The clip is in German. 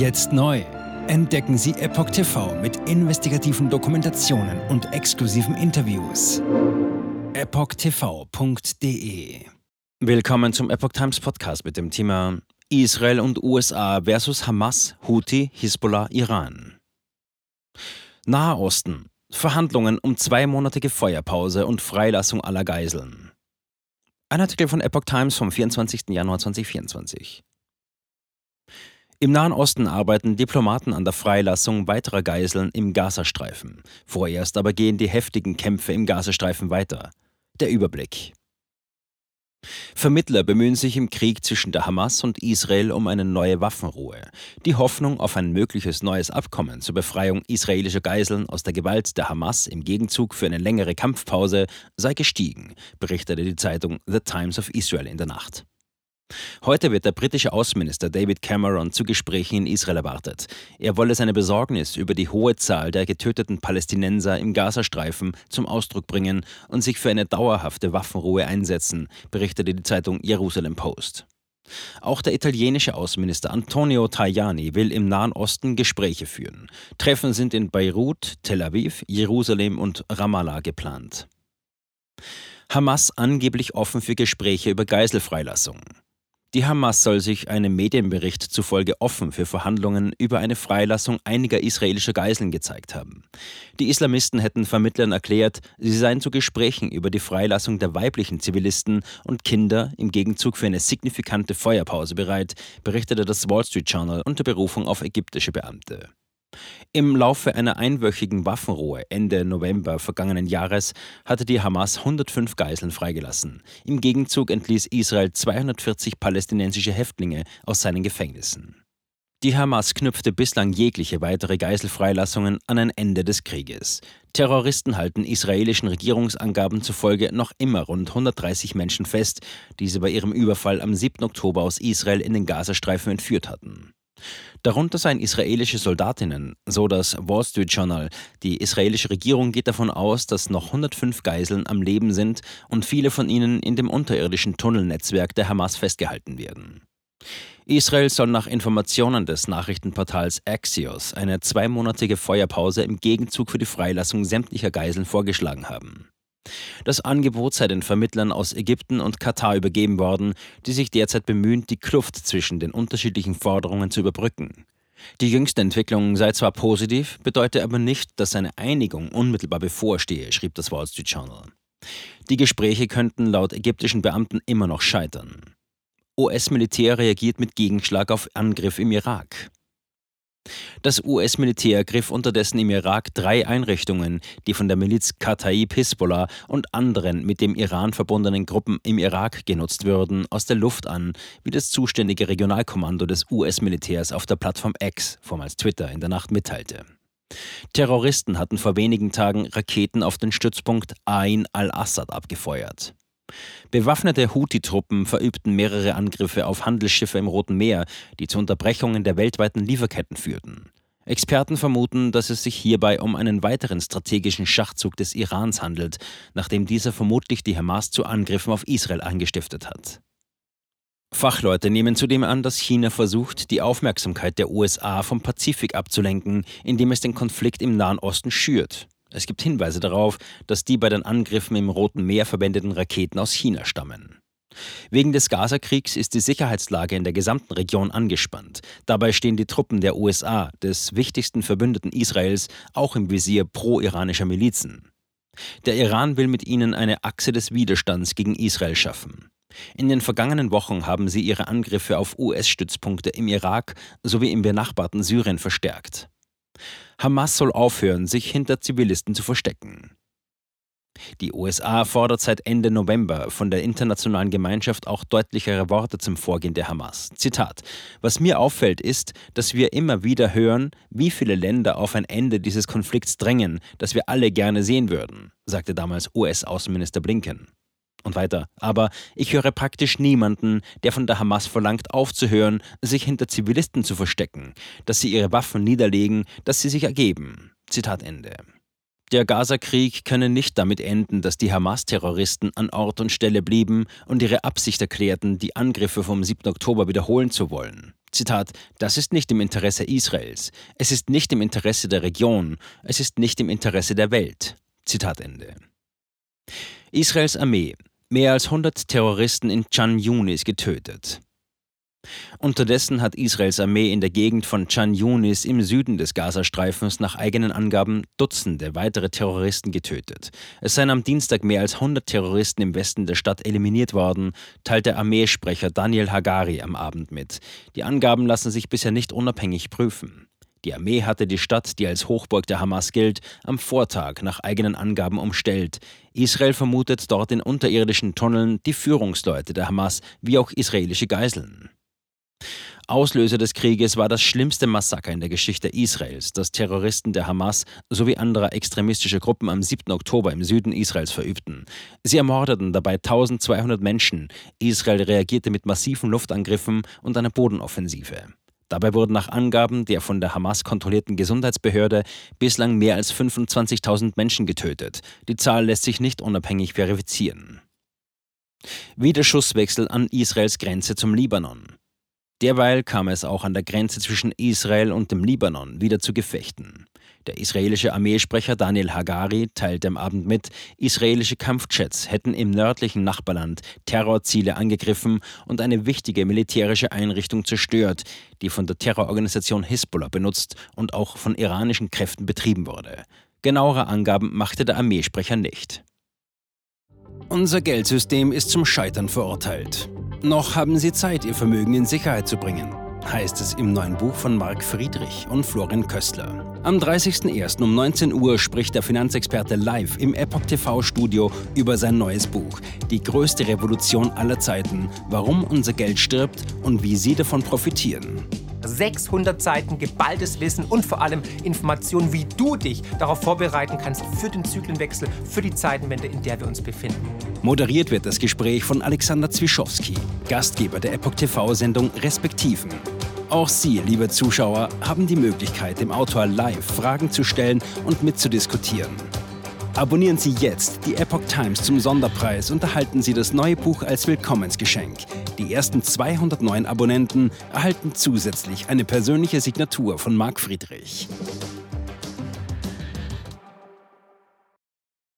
Jetzt neu. Entdecken Sie Epoch TV mit investigativen Dokumentationen und exklusiven Interviews. EpochTV.de Willkommen zum Epoch Times Podcast mit dem Thema Israel und USA versus Hamas, Houthi, Hisbollah, Iran. Nahe Osten. Verhandlungen um zweimonatige Feuerpause und Freilassung aller Geiseln. Ein Artikel von Epoch Times vom 24. Januar 2024. Im Nahen Osten arbeiten Diplomaten an der Freilassung weiterer Geiseln im Gazastreifen. Vorerst aber gehen die heftigen Kämpfe im Gazastreifen weiter. Der Überblick. Vermittler bemühen sich im Krieg zwischen der Hamas und Israel um eine neue Waffenruhe. Die Hoffnung auf ein mögliches neues Abkommen zur Befreiung israelischer Geiseln aus der Gewalt der Hamas im Gegenzug für eine längere Kampfpause sei gestiegen, berichtete die Zeitung The Times of Israel in der Nacht. Heute wird der britische Außenminister David Cameron zu Gesprächen in Israel erwartet. Er wolle seine Besorgnis über die hohe Zahl der getöteten Palästinenser im Gazastreifen zum Ausdruck bringen und sich für eine dauerhafte Waffenruhe einsetzen, berichtete die Zeitung Jerusalem Post. Auch der italienische Außenminister Antonio Tajani will im Nahen Osten Gespräche führen. Treffen sind in Beirut, Tel Aviv, Jerusalem und Ramallah geplant. Hamas angeblich offen für Gespräche über Geiselfreilassung. Die Hamas soll sich einem Medienbericht zufolge offen für Verhandlungen über eine Freilassung einiger israelischer Geiseln gezeigt haben. Die Islamisten hätten Vermittlern erklärt, sie seien zu Gesprächen über die Freilassung der weiblichen Zivilisten und Kinder im Gegenzug für eine signifikante Feuerpause bereit, berichtete das Wall Street Journal unter Berufung auf ägyptische Beamte. Im Laufe einer einwöchigen Waffenruhe Ende November vergangenen Jahres hatte die Hamas 105 Geiseln freigelassen. Im Gegenzug entließ Israel 240 palästinensische Häftlinge aus seinen Gefängnissen. Die Hamas knüpfte bislang jegliche weitere Geiselfreilassungen an ein Ende des Krieges. Terroristen halten israelischen Regierungsangaben zufolge noch immer rund 130 Menschen fest, die sie bei ihrem Überfall am 7. Oktober aus Israel in den Gazastreifen entführt hatten. Darunter seien israelische Soldatinnen, so das Wall Street Journal. Die israelische Regierung geht davon aus, dass noch 105 Geiseln am Leben sind und viele von ihnen in dem unterirdischen Tunnelnetzwerk der Hamas festgehalten werden. Israel soll nach Informationen des Nachrichtenportals Axios eine zweimonatige Feuerpause im Gegenzug für die Freilassung sämtlicher Geiseln vorgeschlagen haben. Das Angebot sei den Vermittlern aus Ägypten und Katar übergeben worden, die sich derzeit bemühen, die Kluft zwischen den unterschiedlichen Forderungen zu überbrücken. Die jüngste Entwicklung sei zwar positiv, bedeute aber nicht, dass eine Einigung unmittelbar bevorstehe, schrieb das Wall Street Journal. Die Gespräche könnten laut ägyptischen Beamten immer noch scheitern. US-Militär reagiert mit Gegenschlag auf Angriff im Irak. Das US-Militär griff unterdessen im Irak drei Einrichtungen, die von der Miliz Kataib Hisbollah und anderen mit dem Iran verbundenen Gruppen im Irak genutzt würden, aus der Luft an, wie das zuständige Regionalkommando des US-Militärs auf der Plattform X, vormals Twitter, in der Nacht mitteilte. Terroristen hatten vor wenigen Tagen Raketen auf den Stützpunkt Ain al-Assad abgefeuert. Bewaffnete Houthi-Truppen verübten mehrere Angriffe auf Handelsschiffe im Roten Meer, die zu Unterbrechungen der weltweiten Lieferketten führten. Experten vermuten, dass es sich hierbei um einen weiteren strategischen Schachzug des Irans handelt, nachdem dieser vermutlich die Hamas zu Angriffen auf Israel angestiftet hat. Fachleute nehmen zudem an, dass China versucht, die Aufmerksamkeit der USA vom Pazifik abzulenken, indem es den Konflikt im Nahen Osten schürt. Es gibt Hinweise darauf, dass die bei den Angriffen im Roten Meer verwendeten Raketen aus China stammen. Wegen des Gazakriegs ist die Sicherheitslage in der gesamten Region angespannt. Dabei stehen die Truppen der USA, des wichtigsten Verbündeten Israels, auch im Visier pro-iranischer Milizen. Der Iran will mit ihnen eine Achse des Widerstands gegen Israel schaffen. In den vergangenen Wochen haben sie ihre Angriffe auf US-Stützpunkte im Irak sowie im benachbarten Syrien verstärkt. Hamas soll aufhören, sich hinter Zivilisten zu verstecken. Die USA fordert seit Ende November von der internationalen Gemeinschaft auch deutlichere Worte zum Vorgehen der Hamas. Zitat: Was mir auffällt, ist, dass wir immer wieder hören, wie viele Länder auf ein Ende dieses Konflikts drängen, das wir alle gerne sehen würden, sagte damals US-Außenminister Blinken. Und weiter. Aber ich höre praktisch niemanden, der von der Hamas verlangt, aufzuhören, sich hinter Zivilisten zu verstecken, dass sie ihre Waffen niederlegen, dass sie sich ergeben. Zitat Ende. Der Gaza-Krieg könne nicht damit enden, dass die Hamas-Terroristen an Ort und Stelle blieben und ihre Absicht erklärten, die Angriffe vom 7. Oktober wiederholen zu wollen. Zitat, das ist nicht im Interesse Israels, es ist nicht im Interesse der Region, es ist nicht im Interesse der Welt. Zitat Ende. Israels Armee, mehr als 100 Terroristen in Chan Yunis getötet. Unterdessen hat Israels Armee in der Gegend von Chan Yunis im Süden des Gazastreifens nach eigenen Angaben Dutzende weitere Terroristen getötet. Es seien am Dienstag mehr als 100 Terroristen im Westen der Stadt eliminiert worden, teilte Armeesprecher Daniel Hagari am Abend mit. Die Angaben lassen sich bisher nicht unabhängig prüfen. Die Armee hatte die Stadt, die als Hochburg der Hamas gilt, am Vortag nach eigenen Angaben umstellt. Israel vermutet dort in unterirdischen Tunneln die Führungsleute der Hamas wie auch israelische Geiseln. Auslöser des Krieges war das schlimmste Massaker in der Geschichte Israels, das Terroristen der Hamas sowie anderer extremistischer Gruppen am 7. Oktober im Süden Israels verübten. Sie ermordeten dabei 1200 Menschen. Israel reagierte mit massiven Luftangriffen und einer Bodenoffensive. Dabei wurden nach Angaben der von der Hamas kontrollierten Gesundheitsbehörde bislang mehr als 25.000 Menschen getötet. Die Zahl lässt sich nicht unabhängig verifizieren. Wieder Schusswechsel an Israels Grenze zum Libanon. Derweil kam es auch an der Grenze zwischen Israel und dem Libanon wieder zu Gefechten. Der israelische Armeesprecher Daniel Hagari teilte am Abend mit, israelische Kampfjets hätten im nördlichen Nachbarland Terrorziele angegriffen und eine wichtige militärische Einrichtung zerstört, die von der Terrororganisation Hisbollah benutzt und auch von iranischen Kräften betrieben wurde. Genauere Angaben machte der Armeesprecher nicht. Unser Geldsystem ist zum Scheitern verurteilt. Noch haben Sie Zeit, Ihr Vermögen in Sicherheit zu bringen, heißt es im neuen Buch von Marc Friedrich und Florian Köstler. Am 30.01. um 19 Uhr spricht der Finanzexperte live im Epoch TV Studio über sein neues Buch Die größte Revolution aller Zeiten, warum unser Geld stirbt und wie Sie davon profitieren. 600 Seiten geballtes Wissen und vor allem Informationen, wie du dich darauf vorbereiten kannst für den Zyklenwechsel, für die Zeitenwende, in der wir uns befinden. Moderiert wird das Gespräch von Alexander Zwischowski, Gastgeber der Epoch TV-Sendung Respektiven. Auch Sie, liebe Zuschauer, haben die Möglichkeit, dem Autor live Fragen zu stellen und mitzudiskutieren. Abonnieren Sie jetzt die Epoch Times zum Sonderpreis und erhalten Sie das neue Buch als Willkommensgeschenk. Die ersten 209 Abonnenten erhalten zusätzlich eine persönliche Signatur von Marc Friedrich.